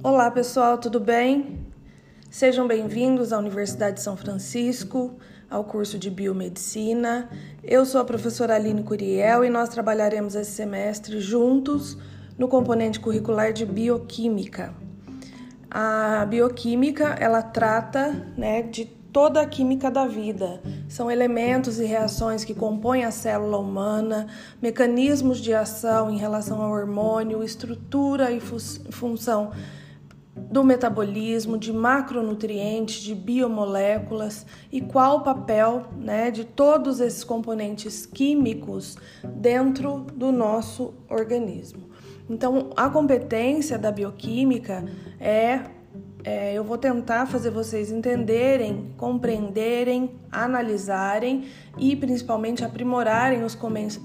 Olá pessoal, tudo bem? Sejam bem-vindos à Universidade de São Francisco, ao curso de Biomedicina. Eu sou a professora Aline Curiel e nós trabalharemos esse semestre juntos no componente curricular de Bioquímica. A bioquímica, ela trata né, de toda a química da vida. São elementos e reações que compõem a célula humana, mecanismos de ação em relação ao hormônio, estrutura e função do metabolismo, de macronutrientes, de biomoléculas e qual o papel né, de todos esses componentes químicos dentro do nosso organismo. Então, a competência da bioquímica é é, eu vou tentar fazer vocês entenderem, compreenderem, analisarem e principalmente aprimorarem os,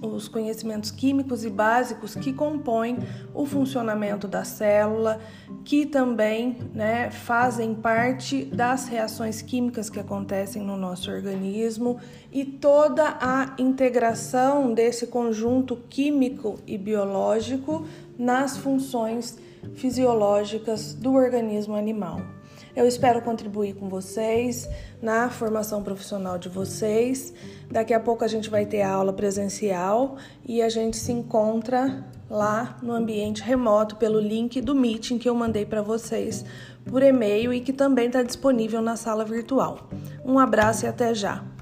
os conhecimentos químicos e básicos que compõem o funcionamento da célula, que também né, fazem parte das reações químicas que acontecem no nosso organismo e toda a integração desse conjunto químico e biológico nas funções fisiológicas do organismo animal. Eu espero contribuir com vocês na formação profissional de vocês. Daqui a pouco a gente vai ter a aula presencial e a gente se encontra lá no ambiente remoto pelo link do meeting que eu mandei para vocês por e-mail e que também está disponível na sala virtual. Um abraço e até já!